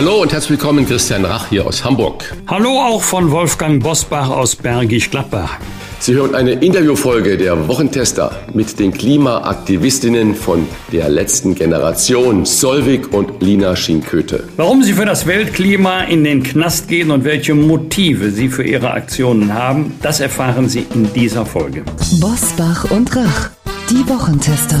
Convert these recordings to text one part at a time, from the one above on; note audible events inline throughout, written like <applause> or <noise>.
Hallo und herzlich willkommen, Christian Rach hier aus Hamburg. Hallo auch von Wolfgang Bosbach aus Bergisch Gladbach. Sie hören eine Interviewfolge der Wochentester mit den Klimaaktivistinnen von der letzten Generation, Solvik und Lina Schinköte. Warum sie für das Weltklima in den Knast gehen und welche Motive sie für ihre Aktionen haben, das erfahren Sie in dieser Folge. Bosbach und Rach, die Wochentester.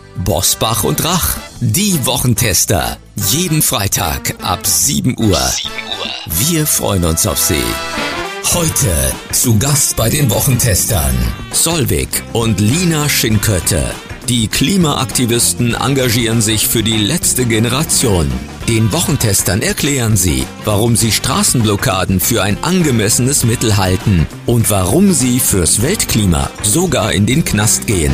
Bosbach und Rach, die Wochentester. Jeden Freitag ab 7 Uhr. Wir freuen uns auf Sie. Heute zu Gast bei den Wochentestern Solvik und Lina Schinkötte. Die Klimaaktivisten engagieren sich für die letzte Generation. Den Wochentestern erklären sie, warum sie Straßenblockaden für ein angemessenes Mittel halten und warum sie fürs Weltklima sogar in den Knast gehen.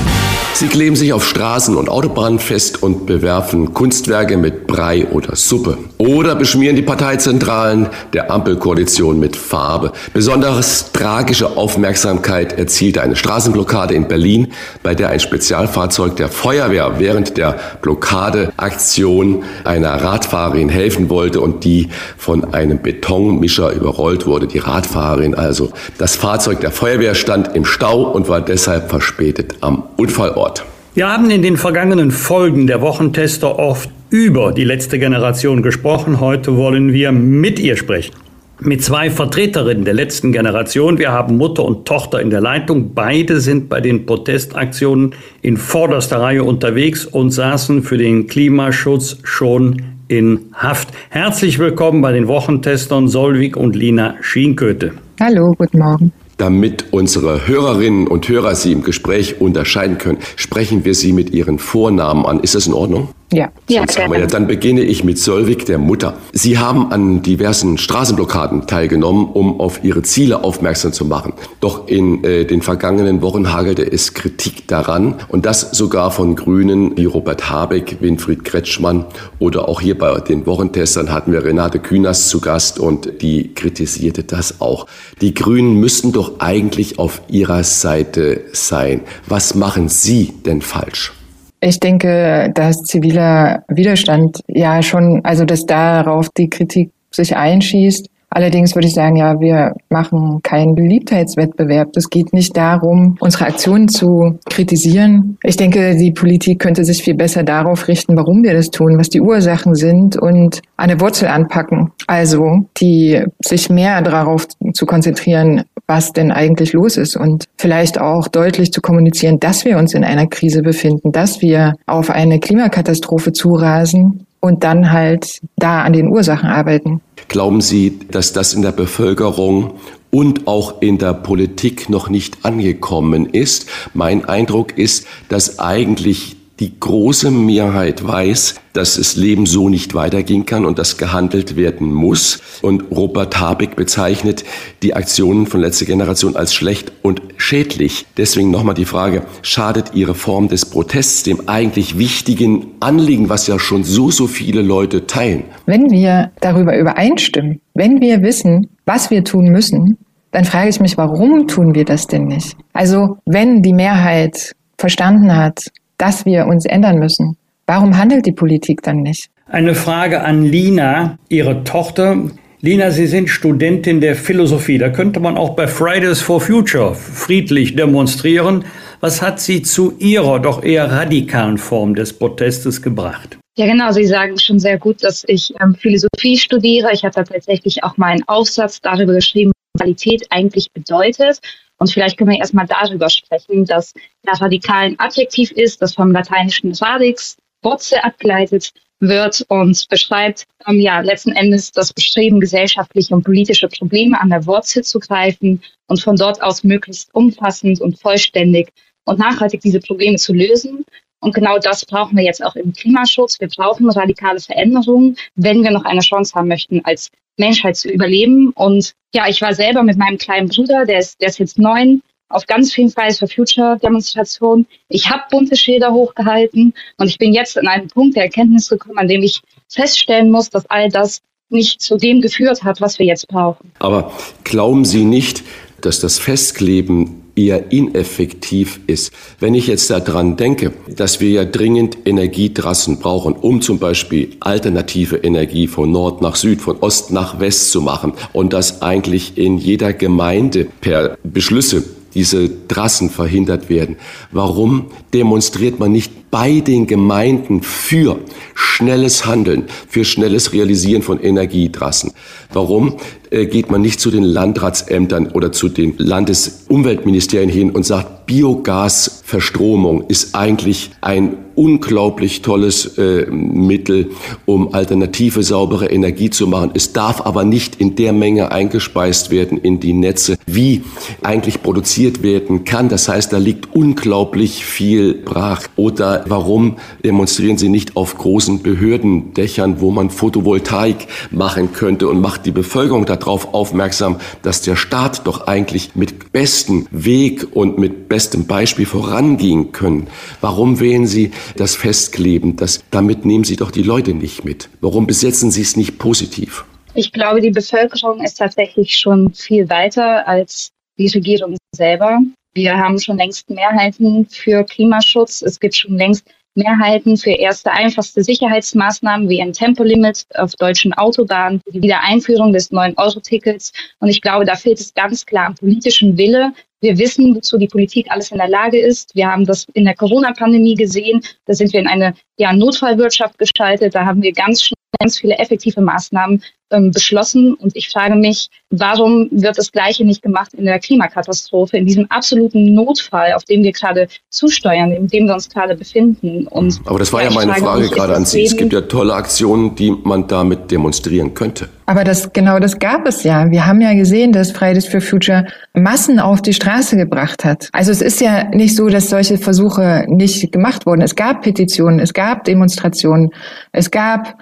Sie kleben sich auf Straßen und Autobahnen fest und bewerfen Kunstwerke mit Brei oder Suppe. Oder beschmieren die Parteizentralen der Ampelkoalition mit Farbe. Besonders tragische Aufmerksamkeit erzielte eine Straßenblockade in Berlin, bei der ein Spezialfahrzeug der Feuerwehr während der Blockadeaktion einer Radfahrerin helfen wollte und die von einem Betonmischer überrollt wurde. Die Radfahrerin also. Das Fahrzeug der Feuerwehr stand im Stau und war deshalb verspätet am Unfallort. Wir haben in den vergangenen Folgen der Wochentester oft über die letzte Generation gesprochen. Heute wollen wir mit ihr sprechen. Mit zwei Vertreterinnen der letzten Generation. Wir haben Mutter und Tochter in der Leitung. Beide sind bei den Protestaktionen in vorderster Reihe unterwegs und saßen für den Klimaschutz schon in Haft. Herzlich willkommen bei den Wochentestern Solvik und Lina Schienköte. Hallo, guten Morgen. Damit unsere Hörerinnen und Hörer Sie im Gespräch unterscheiden können, sprechen wir Sie mit Ihren Vornamen an. Ist das in Ordnung? Ja, ja, ja, dann beginne ich mit Solvik, der Mutter. Sie haben an diversen Straßenblockaden teilgenommen, um auf Ihre Ziele aufmerksam zu machen. Doch in äh, den vergangenen Wochen hagelte es Kritik daran und das sogar von Grünen wie Robert Habeck, Winfried Kretschmann oder auch hier bei den Wochentestern hatten wir Renate Künast zu Gast und die kritisierte das auch. Die Grünen müssten doch eigentlich auf ihrer Seite sein. Was machen Sie denn falsch? Ich denke, dass ziviler Widerstand ja schon, also dass darauf die Kritik sich einschießt. Allerdings würde ich sagen, ja, wir machen keinen Beliebtheitswettbewerb. Es geht nicht darum, unsere Aktionen zu kritisieren. Ich denke, die Politik könnte sich viel besser darauf richten, warum wir das tun, was die Ursachen sind und eine Wurzel anpacken. Also, die sich mehr darauf zu konzentrieren, was denn eigentlich los ist und vielleicht auch deutlich zu kommunizieren, dass wir uns in einer Krise befinden, dass wir auf eine Klimakatastrophe zurasen und dann halt da an den Ursachen arbeiten. Glauben Sie, dass das in der Bevölkerung und auch in der Politik noch nicht angekommen ist? Mein Eindruck ist, dass eigentlich die große Mehrheit weiß, dass das Leben so nicht weitergehen kann und dass gehandelt werden muss. Und Robert Habeck bezeichnet die Aktionen von letzter Generation als schlecht und schädlich. Deswegen nochmal die Frage, schadet Ihre Form des Protests dem eigentlich wichtigen Anliegen, was ja schon so, so viele Leute teilen? Wenn wir darüber übereinstimmen, wenn wir wissen, was wir tun müssen, dann frage ich mich, warum tun wir das denn nicht? Also wenn die Mehrheit verstanden hat, dass wir uns ändern müssen. Warum handelt die Politik dann nicht? Eine Frage an Lina, ihre Tochter. Lina, Sie sind Studentin der Philosophie. Da könnte man auch bei Fridays for Future friedlich demonstrieren. Was hat Sie zu Ihrer doch eher radikalen Form des Protestes gebracht? Ja, genau. Sie sagen schon sehr gut, dass ich ähm, Philosophie studiere. Ich habe tatsächlich auch mal einen Aufsatz darüber geschrieben, was Qualität eigentlich bedeutet. Und vielleicht können wir erstmal darüber sprechen, dass ja, radikal ein Adjektiv ist, das vom lateinischen radix, Wurzel abgeleitet wird und beschreibt ähm, ja letzten Endes das Bestreben, gesellschaftliche und politische Probleme an der Wurzel zu greifen und von dort aus möglichst umfassend und vollständig und nachhaltig diese Probleme zu lösen. Und genau das brauchen wir jetzt auch im Klimaschutz. Wir brauchen radikale Veränderungen, wenn wir noch eine Chance haben möchten, als Menschheit zu überleben. Und ja, ich war selber mit meinem kleinen Bruder, der ist, der ist jetzt neun, auf ganz vielen Fridays for Future Demonstrationen. Ich habe bunte Schilder hochgehalten und ich bin jetzt an einen Punkt der Erkenntnis gekommen, an dem ich feststellen muss, dass all das nicht zu dem geführt hat, was wir jetzt brauchen. Aber glauben Sie nicht, dass das Festkleben eher ineffektiv ist. Wenn ich jetzt daran denke, dass wir ja dringend Energietrassen brauchen, um zum Beispiel alternative Energie von Nord nach Süd, von Ost nach West zu machen und das eigentlich in jeder Gemeinde per Beschlüsse diese Trassen verhindert werden. Warum demonstriert man nicht bei den Gemeinden für schnelles Handeln, für schnelles Realisieren von Energietrassen. Warum äh, geht man nicht zu den Landratsämtern oder zu den Landesumweltministerien hin und sagt, Biogasverstromung ist eigentlich ein unglaublich tolles äh, Mittel, um alternative saubere Energie zu machen. Es darf aber nicht in der Menge eingespeist werden in die Netze, wie eigentlich produziert werden kann. Das heißt, da liegt unglaublich viel brach. Oder warum demonstrieren Sie nicht auf großen Behördendächern, wo man Photovoltaik machen könnte und macht die Bevölkerung darauf aufmerksam, dass der Staat doch eigentlich mit bestem Weg und mit bestem Beispiel vorangehen können. Warum wählen Sie das Festkleben? Das, damit nehmen Sie doch die Leute nicht mit. Warum besetzen Sie es nicht positiv? Ich glaube, die Bevölkerung ist tatsächlich schon viel weiter als die Regierung selber. Wir haben schon längst Mehrheiten für Klimaschutz. Es gibt schon längst Mehrheiten für erste einfachste Sicherheitsmaßnahmen wie ein Tempolimit auf deutschen Autobahnen, die Wiedereinführung des 9-Euro-Tickets. Und ich glaube, da fehlt es ganz klar am politischen Wille. Wir wissen, wozu die Politik alles in der Lage ist. Wir haben das in der Corona-Pandemie gesehen. Da sind wir in eine ja, Notfallwirtschaft geschaltet. Da haben wir ganz schnell ganz viele effektive Maßnahmen ähm, beschlossen. Und ich frage mich, warum wird das Gleiche nicht gemacht in der Klimakatastrophe, in diesem absoluten Notfall, auf dem wir gerade zusteuern, in dem wir uns gerade befinden. Und Aber das war ja, ja meine Frage mich, gerade an Sie. Es gibt ja tolle Aktionen, die man damit demonstrieren könnte. Aber das, genau das gab es ja. Wir haben ja gesehen, dass Fridays for Future Massen auf die Straße gebracht hat. Also es ist ja nicht so, dass solche Versuche nicht gemacht wurden. Es gab Petitionen, es gab Demonstrationen, es gab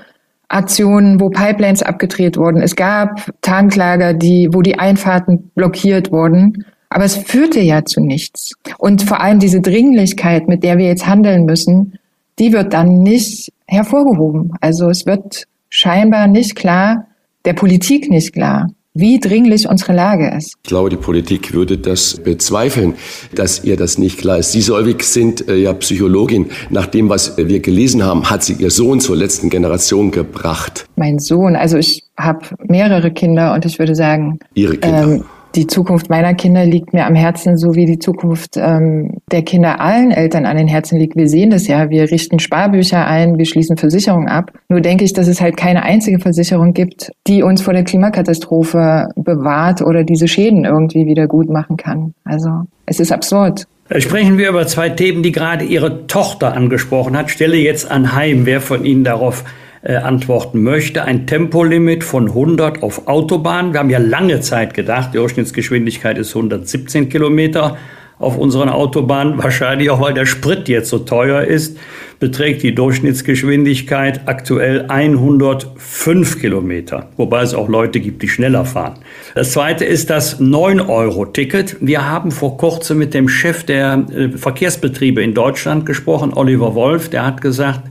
Aktionen, wo Pipelines abgedreht wurden. Es gab Tanklager, die, wo die Einfahrten blockiert wurden. Aber es führte ja zu nichts. Und vor allem diese Dringlichkeit, mit der wir jetzt handeln müssen, die wird dann nicht hervorgehoben. Also es wird scheinbar nicht klar, der Politik nicht klar, wie dringlich unsere Lage ist. Ich glaube, die Politik würde das bezweifeln, dass ihr das nicht klar ist. Sie, Solvik, sind äh, ja Psychologin. Nach dem, was wir gelesen haben, hat sie ihr Sohn zur letzten Generation gebracht. Mein Sohn, also ich habe mehrere Kinder und ich würde sagen, Ihre Kinder. Ähm, die Zukunft meiner Kinder liegt mir am Herzen, so wie die Zukunft ähm, der Kinder allen Eltern an den Herzen liegt. Wir sehen das ja. Wir richten Sparbücher ein, wir schließen Versicherungen ab. Nur denke ich, dass es halt keine einzige Versicherung gibt, die uns vor der Klimakatastrophe bewahrt oder diese Schäden irgendwie wieder gut machen kann. Also es ist absurd. Sprechen wir über zwei Themen, die gerade Ihre Tochter angesprochen hat. Stelle jetzt anheim, wer von Ihnen darauf äh, antworten möchte. Ein Tempolimit von 100 auf Autobahn. Wir haben ja lange Zeit gedacht, die Durchschnittsgeschwindigkeit ist 117 Kilometer auf unseren Autobahnen. <laughs> Wahrscheinlich auch, weil der Sprit jetzt so teuer ist, beträgt die Durchschnittsgeschwindigkeit aktuell 105 Kilometer. Wobei es auch Leute gibt, die schneller fahren. Das zweite ist das 9-Euro-Ticket. Wir haben vor kurzem mit dem Chef der äh, Verkehrsbetriebe in Deutschland gesprochen, Oliver Wolf. Der hat gesagt,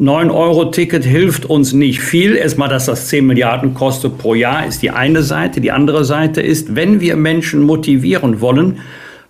9-Euro-Ticket hilft uns nicht viel. Erstmal, dass das 10 Milliarden kostet pro Jahr, ist die eine Seite. Die andere Seite ist, wenn wir Menschen motivieren wollen,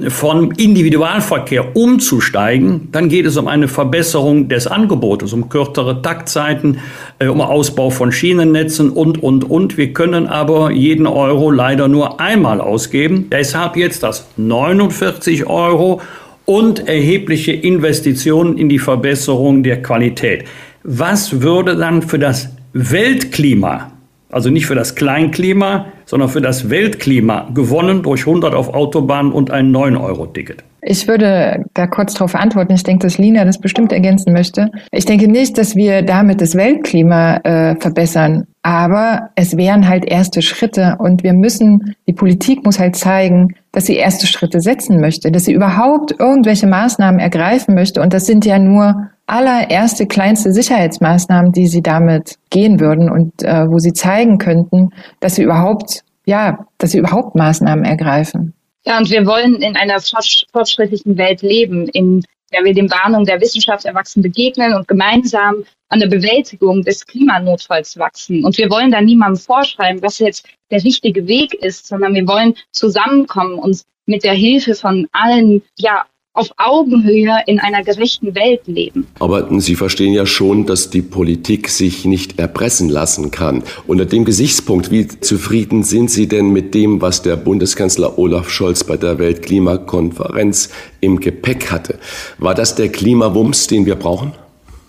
vom Individualverkehr umzusteigen, dann geht es um eine Verbesserung des Angebotes, um kürzere Taktzeiten, äh, um Ausbau von Schienennetzen und, und, und. Wir können aber jeden Euro leider nur einmal ausgeben. Deshalb jetzt das 49 Euro und erhebliche Investitionen in die Verbesserung der Qualität. Was würde dann für das Weltklima also nicht für das Kleinklima, sondern für das Weltklima gewonnen durch 100 auf Autobahnen und ein 9-Euro-Ticket? Ich würde da kurz darauf antworten. Ich denke, dass Lina das bestimmt ergänzen möchte. Ich denke nicht, dass wir damit das Weltklima äh, verbessern, aber es wären halt erste Schritte und wir müssen, die Politik muss halt zeigen, dass sie erste Schritte setzen möchte, dass sie überhaupt irgendwelche Maßnahmen ergreifen möchte. Und das sind ja nur allererste kleinste Sicherheitsmaßnahmen, die sie damit gehen würden und äh, wo sie zeigen könnten, dass sie überhaupt, ja, dass sie überhaupt Maßnahmen ergreifen. Ja, und wir wollen in einer fortschrittlichen Welt leben, in der wir den Warnungen der Wissenschaft erwachsen begegnen und gemeinsam an der Bewältigung des Klimanotfalls wachsen. Und wir wollen da niemandem vorschreiben, was jetzt der richtige Weg ist, sondern wir wollen zusammenkommen und mit der Hilfe von allen ja auf Augenhöhe in einer gerechten Welt leben. Aber Sie verstehen ja schon, dass die Politik sich nicht erpressen lassen kann. Unter dem Gesichtspunkt, wie zufrieden sind Sie denn mit dem, was der Bundeskanzler Olaf Scholz bei der Weltklimakonferenz im Gepäck hatte? War das der Klimawumms, den wir brauchen?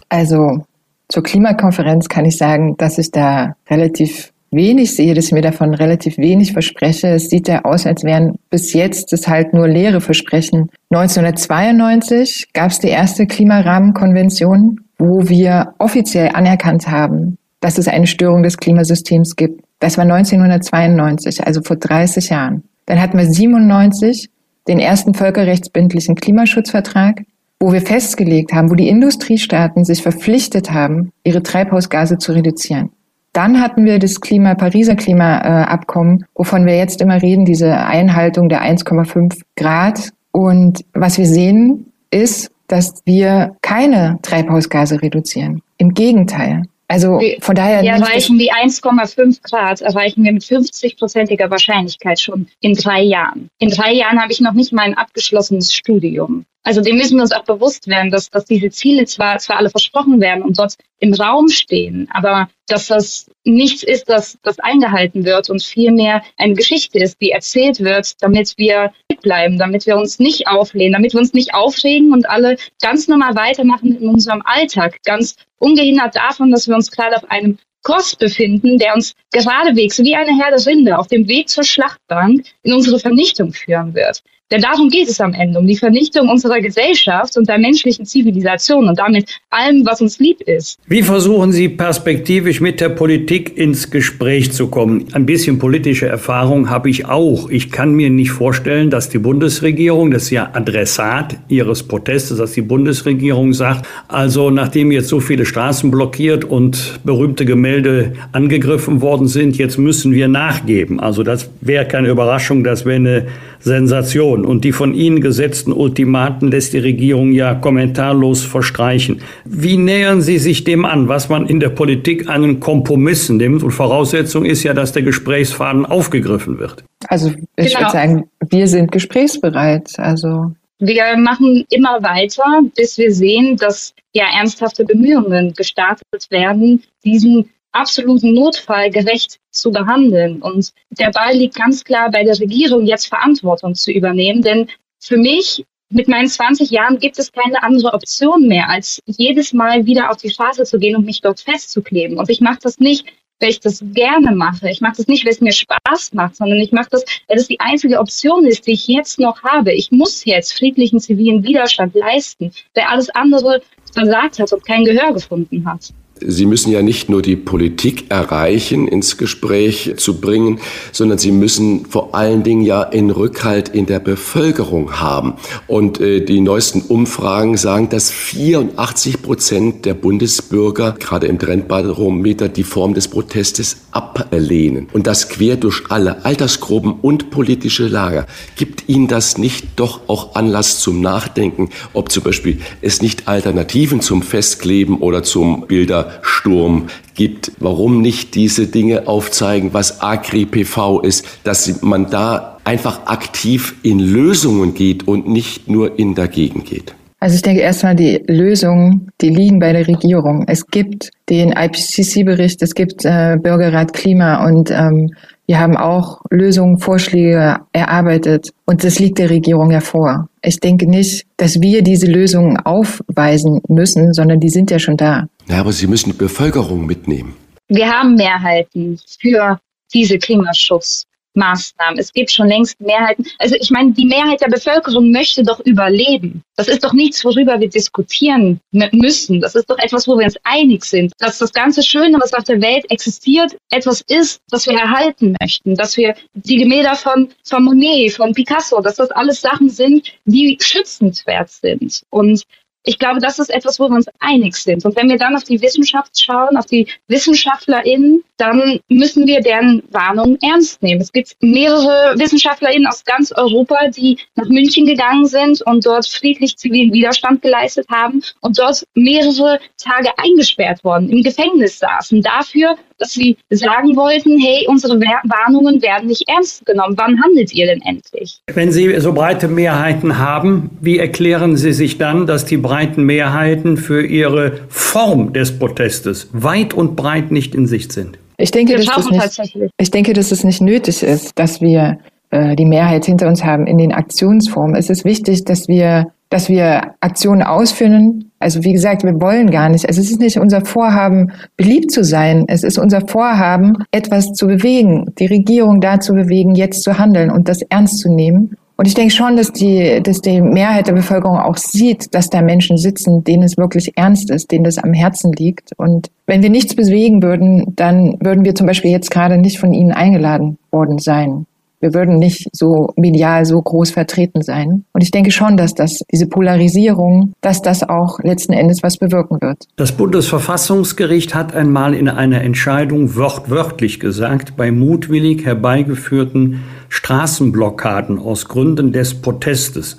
Also zur Klimakonferenz kann ich sagen, dass ich da relativ wenig sehe, dass ich mir davon relativ wenig verspreche. Es sieht ja aus, als wären bis jetzt es halt nur leere Versprechen. 1992 gab es die erste Klimarahmenkonvention, wo wir offiziell anerkannt haben, dass es eine Störung des Klimasystems gibt. Das war 1992, also vor 30 Jahren. Dann hatten wir 97 den ersten völkerrechtsbindlichen Klimaschutzvertrag, wo wir festgelegt haben, wo die Industriestaaten sich verpflichtet haben, ihre Treibhausgase zu reduzieren. Dann hatten wir das Klima, Pariser Klimaabkommen, wovon wir jetzt immer reden, diese Einhaltung der 1,5 Grad. Und was wir sehen, ist, dass wir keine Treibhausgase reduzieren. Im Gegenteil. Also von daher. Wir erreichen die 1,5 Grad, erreichen wir mit 50-prozentiger Wahrscheinlichkeit schon in drei Jahren. In drei Jahren habe ich noch nicht mal ein abgeschlossenes Studium. Also dem müssen wir uns auch bewusst werden, dass, dass diese Ziele zwar, zwar alle versprochen werden und dort im Raum stehen, aber dass das nichts ist, das, das eingehalten wird und vielmehr eine Geschichte ist, die erzählt wird, damit wir bleiben, damit wir uns nicht auflehnen, damit wir uns nicht aufregen und alle ganz normal weitermachen in unserem Alltag, ganz ungehindert davon, dass wir uns gerade auf einem Kurs befinden, der uns geradewegs wie eine Herde Rinde auf dem Weg zur Schlachtbank in unsere Vernichtung führen wird. Denn darum geht es am Ende, um die Vernichtung unserer Gesellschaft und der menschlichen Zivilisation und damit allem, was uns lieb ist. Wie versuchen Sie perspektivisch mit der Politik ins Gespräch zu kommen? Ein bisschen politische Erfahrung habe ich auch. Ich kann mir nicht vorstellen, dass die Bundesregierung, das ist ja Adressat Ihres Protestes, dass die Bundesregierung sagt, also nachdem jetzt so viele Straßen blockiert und berühmte Gemälde angegriffen worden sind, jetzt müssen wir nachgeben. Also das wäre keine Überraschung, das wäre eine Sensation. Und die von Ihnen gesetzten Ultimaten lässt die Regierung ja kommentarlos verstreichen. Wie nähern Sie sich dem an, was man in der Politik einen Kompromiss nimmt? Und Voraussetzung ist ja, dass der Gesprächsfaden aufgegriffen wird. Also ich genau. würde sagen, wir sind gesprächsbereit. Also wir machen immer weiter, bis wir sehen, dass ja ernsthafte Bemühungen gestartet werden, diesen absoluten Notfall gerecht zu behandeln. Und der Ball liegt ganz klar bei der Regierung, jetzt Verantwortung zu übernehmen. Denn für mich mit meinen 20 Jahren gibt es keine andere Option mehr, als jedes Mal wieder auf die Straße zu gehen und mich dort festzukleben. Und ich mache das nicht, weil ich das gerne mache. Ich mache das nicht, weil es mir Spaß macht, sondern ich mache das, weil das die einzige Option ist, die ich jetzt noch habe. Ich muss jetzt friedlichen zivilen Widerstand leisten, weil alles andere versagt hat und kein Gehör gefunden hat. Sie müssen ja nicht nur die Politik erreichen, ins Gespräch zu bringen, sondern Sie müssen vor allen Dingen ja in Rückhalt in der Bevölkerung haben. Und äh, die neuesten Umfragen sagen, dass 84 Prozent der Bundesbürger gerade im Trendbarometer die Form des Protestes ablehnen. Und das quer durch alle Altersgruppen und politische Lager. Gibt Ihnen das nicht doch auch Anlass zum Nachdenken, ob zum Beispiel es nicht Alternativen zum Festkleben oder zum Bilder Wettersturm gibt. Warum nicht diese Dinge aufzeigen, was Agri-PV ist, dass man da einfach aktiv in Lösungen geht und nicht nur in dagegen geht? Also ich denke erstmal, die Lösungen, die liegen bei der Regierung. Es gibt den IPCC-Bericht, es gibt äh, Bürgerrat Klima und ähm, wir haben auch Lösungen, Vorschläge erarbeitet und das liegt der Regierung ja vor. Ich denke nicht, dass wir diese Lösungen aufweisen müssen, sondern die sind ja schon da. Ja, aber Sie müssen die Bevölkerung mitnehmen. Wir haben Mehrheiten für diese Klimaschutz. Maßnahmen. Es gibt schon längst Mehrheiten. Also ich meine, die Mehrheit der Bevölkerung möchte doch überleben. Das ist doch nichts, worüber wir diskutieren müssen. Das ist doch etwas, wo wir uns einig sind. Dass das ganze Schöne, was auf der Welt existiert, etwas ist, das wir erhalten möchten. Dass wir die Gemälde von, von Monet, von Picasso, dass das alles Sachen sind, die schützenswert sind. Und ich glaube, das ist etwas, wo wir uns einig sind. Und wenn wir dann auf die Wissenschaft schauen, auf die WissenschaftlerInnen, dann müssen wir deren Warnungen ernst nehmen. Es gibt mehrere WissenschaftlerInnen aus ganz Europa, die nach München gegangen sind und dort friedlich zivilen Widerstand geleistet haben und dort mehrere Tage eingesperrt worden, im Gefängnis saßen, dafür, dass sie sagen wollten, hey, unsere Warnungen werden nicht ernst genommen. Wann handelt ihr denn endlich? Wenn Sie so breite Mehrheiten haben, wie erklären Sie sich dann, dass die breiten Mehrheiten für Ihre Form des Protestes weit und breit nicht in Sicht sind? Ich denke, dass das nicht, ich denke, dass es nicht nötig ist, dass wir äh, die Mehrheit hinter uns haben in den Aktionsformen. Es ist wichtig, dass wir, dass wir Aktionen ausführen. Also wie gesagt, wir wollen gar nicht. Also es ist nicht unser Vorhaben, beliebt zu sein. Es ist unser Vorhaben, etwas zu bewegen, die Regierung da zu bewegen, jetzt zu handeln und das ernst zu nehmen. Und ich denke schon, dass die, dass die Mehrheit der Bevölkerung auch sieht, dass da Menschen sitzen, denen es wirklich ernst ist, denen das am Herzen liegt. Und wenn wir nichts bewegen würden, dann würden wir zum Beispiel jetzt gerade nicht von ihnen eingeladen worden sein wir würden nicht so medial so groß vertreten sein. Und ich denke schon, dass das, diese Polarisierung, dass das auch letzten Endes was bewirken wird. Das Bundesverfassungsgericht hat einmal in einer Entscheidung wortwörtlich gesagt, bei mutwillig herbeigeführten Straßenblockaden aus Gründen des Protestes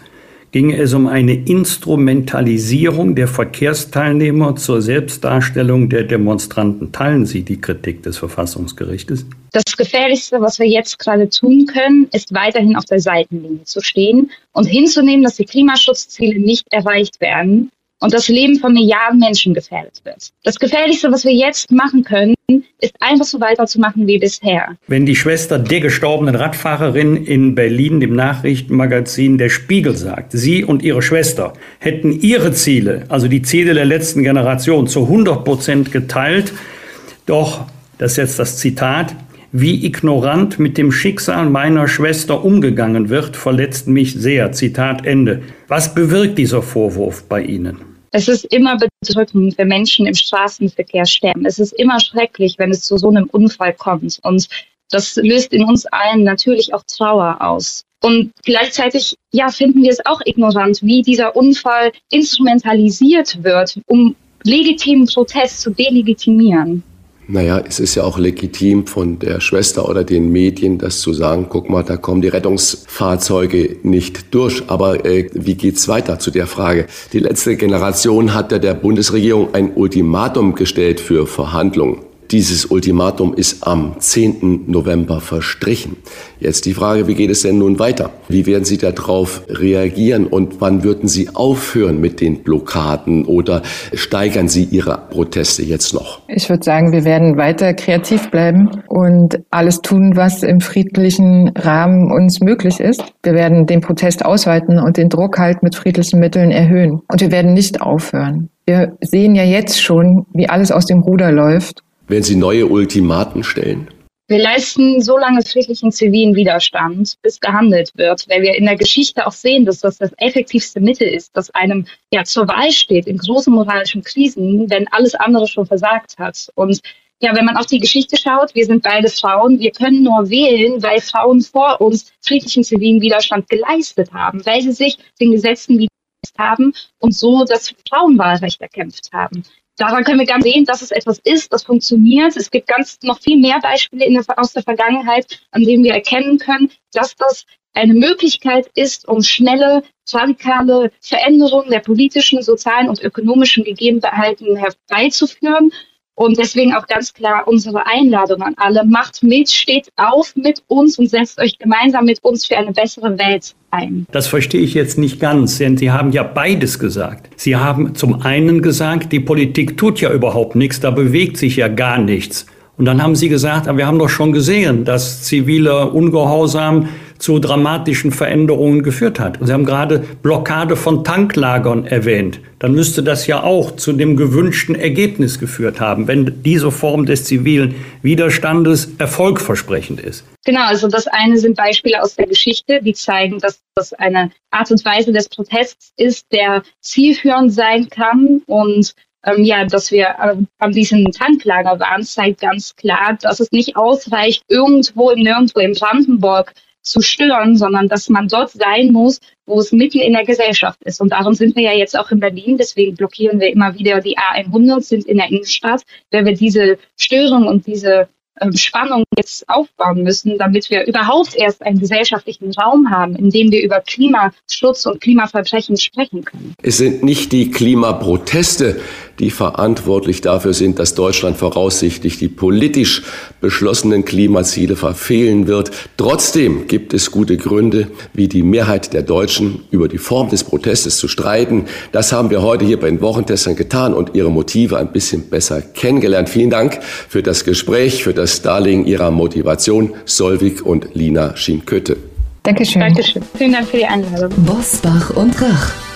ginge es um eine Instrumentalisierung der Verkehrsteilnehmer zur Selbstdarstellung der Demonstranten. Teilen Sie die Kritik des Verfassungsgerichtes? Das Gefährlichste, was wir jetzt gerade tun können, ist weiterhin auf der Seitenlinie zu stehen und hinzunehmen, dass die Klimaschutzziele nicht erreicht werden und das Leben von Milliarden Menschen gefährdet wird. Das Gefährlichste, was wir jetzt machen können, ist einfach so weiterzumachen wie bisher. Wenn die Schwester der gestorbenen Radfahrerin in Berlin dem Nachrichtenmagazin Der Spiegel sagt, sie und ihre Schwester hätten ihre Ziele, also die Ziele der letzten Generation, zu 100 Prozent geteilt, doch, das ist jetzt das Zitat, wie ignorant mit dem Schicksal meiner Schwester umgegangen wird, verletzt mich sehr. Zitat Ende. Was bewirkt dieser Vorwurf bei Ihnen? Es ist immer bedrückend, wenn Menschen im Straßenverkehr sterben. Es ist immer schrecklich, wenn es zu so einem Unfall kommt. Und das löst in uns allen natürlich auch Trauer aus. Und gleichzeitig, ja, finden wir es auch ignorant, wie dieser Unfall instrumentalisiert wird, um legitimen Protest zu delegitimieren. Naja, es ist ja auch legitim von der Schwester oder den Medien, das zu sagen, guck mal, da kommen die Rettungsfahrzeuge nicht durch. Aber äh, wie geht's weiter zu der Frage? Die letzte Generation hat ja der Bundesregierung ein Ultimatum gestellt für Verhandlungen. Dieses Ultimatum ist am 10. November verstrichen. Jetzt die Frage, wie geht es denn nun weiter? Wie werden Sie darauf reagieren und wann würden Sie aufhören mit den Blockaden oder steigern Sie Ihre Proteste jetzt noch? Ich würde sagen, wir werden weiter kreativ bleiben und alles tun, was im friedlichen Rahmen uns möglich ist. Wir werden den Protest ausweiten und den Druck halt mit friedlichen Mitteln erhöhen. Und wir werden nicht aufhören. Wir sehen ja jetzt schon, wie alles aus dem Ruder läuft. Werden Sie neue Ultimaten stellen? Wir leisten so lange friedlichen zivilen Widerstand, bis gehandelt wird, weil wir in der Geschichte auch sehen, dass das das effektivste Mittel ist, das einem ja zur Wahl steht in großen moralischen Krisen, wenn alles andere schon versagt hat. Und ja, wenn man auf die Geschichte schaut, wir sind beide Frauen, wir können nur wählen, weil Frauen vor uns friedlichen zivilen Widerstand geleistet haben, weil sie sich den Gesetzen widersetzt haben und so das Frauenwahlrecht erkämpft haben daran können wir ganz sehen, dass es etwas ist, das funktioniert. Es gibt ganz noch viel mehr Beispiele der, aus der Vergangenheit, an denen wir erkennen können, dass das eine Möglichkeit ist, um schnelle, radikale Veränderungen der politischen, sozialen und ökonomischen Gegebenheiten herbeizuführen. Und deswegen auch ganz klar unsere Einladung an alle. Macht mit, steht auf mit uns und setzt euch gemeinsam mit uns für eine bessere Welt ein. Das verstehe ich jetzt nicht ganz, denn Sie haben ja beides gesagt. Sie haben zum einen gesagt, die Politik tut ja überhaupt nichts, da bewegt sich ja gar nichts. Und dann haben Sie gesagt, wir haben doch schon gesehen, dass ziviler Ungehorsam zu dramatischen Veränderungen geführt hat. Sie haben gerade Blockade von Tanklagern erwähnt. Dann müsste das ja auch zu dem gewünschten Ergebnis geführt haben, wenn diese Form des zivilen Widerstandes erfolgversprechend ist. Genau, also das eine sind Beispiele aus der Geschichte, die zeigen, dass das eine Art und Weise des Protests ist, der zielführend sein kann und ähm, ja, dass wir äh, an diesem Tanklager waren, zeigt ganz klar, dass es nicht ausreicht, irgendwo im Nirgendwo in Brandenburg zu stören, sondern dass man dort sein muss, wo es mitten in der Gesellschaft ist. Und darum sind wir ja jetzt auch in Berlin. Deswegen blockieren wir immer wieder die A100, sind in der Innenstadt, weil wir diese Störung und diese ähm, Spannung jetzt aufbauen müssen, damit wir überhaupt erst einen gesellschaftlichen Raum haben, in dem wir über Klimaschutz und Klimaverbrechen sprechen können. Es sind nicht die Klimaproteste, die verantwortlich dafür sind, dass Deutschland voraussichtlich die politisch beschlossenen Klimaziele verfehlen wird. Trotzdem gibt es gute Gründe, wie die Mehrheit der Deutschen über die Form des Protestes zu streiten. Das haben wir heute hier bei den Wochentestern getan und ihre Motive ein bisschen besser kennengelernt. Vielen Dank für das Gespräch, für das Darlegen Ihrer Motivation, Solvik und Lina Schienkötte. Dankeschön. Dankeschön. Vielen Dank für die Einladung. Bosbach und Rach.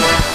Thank you.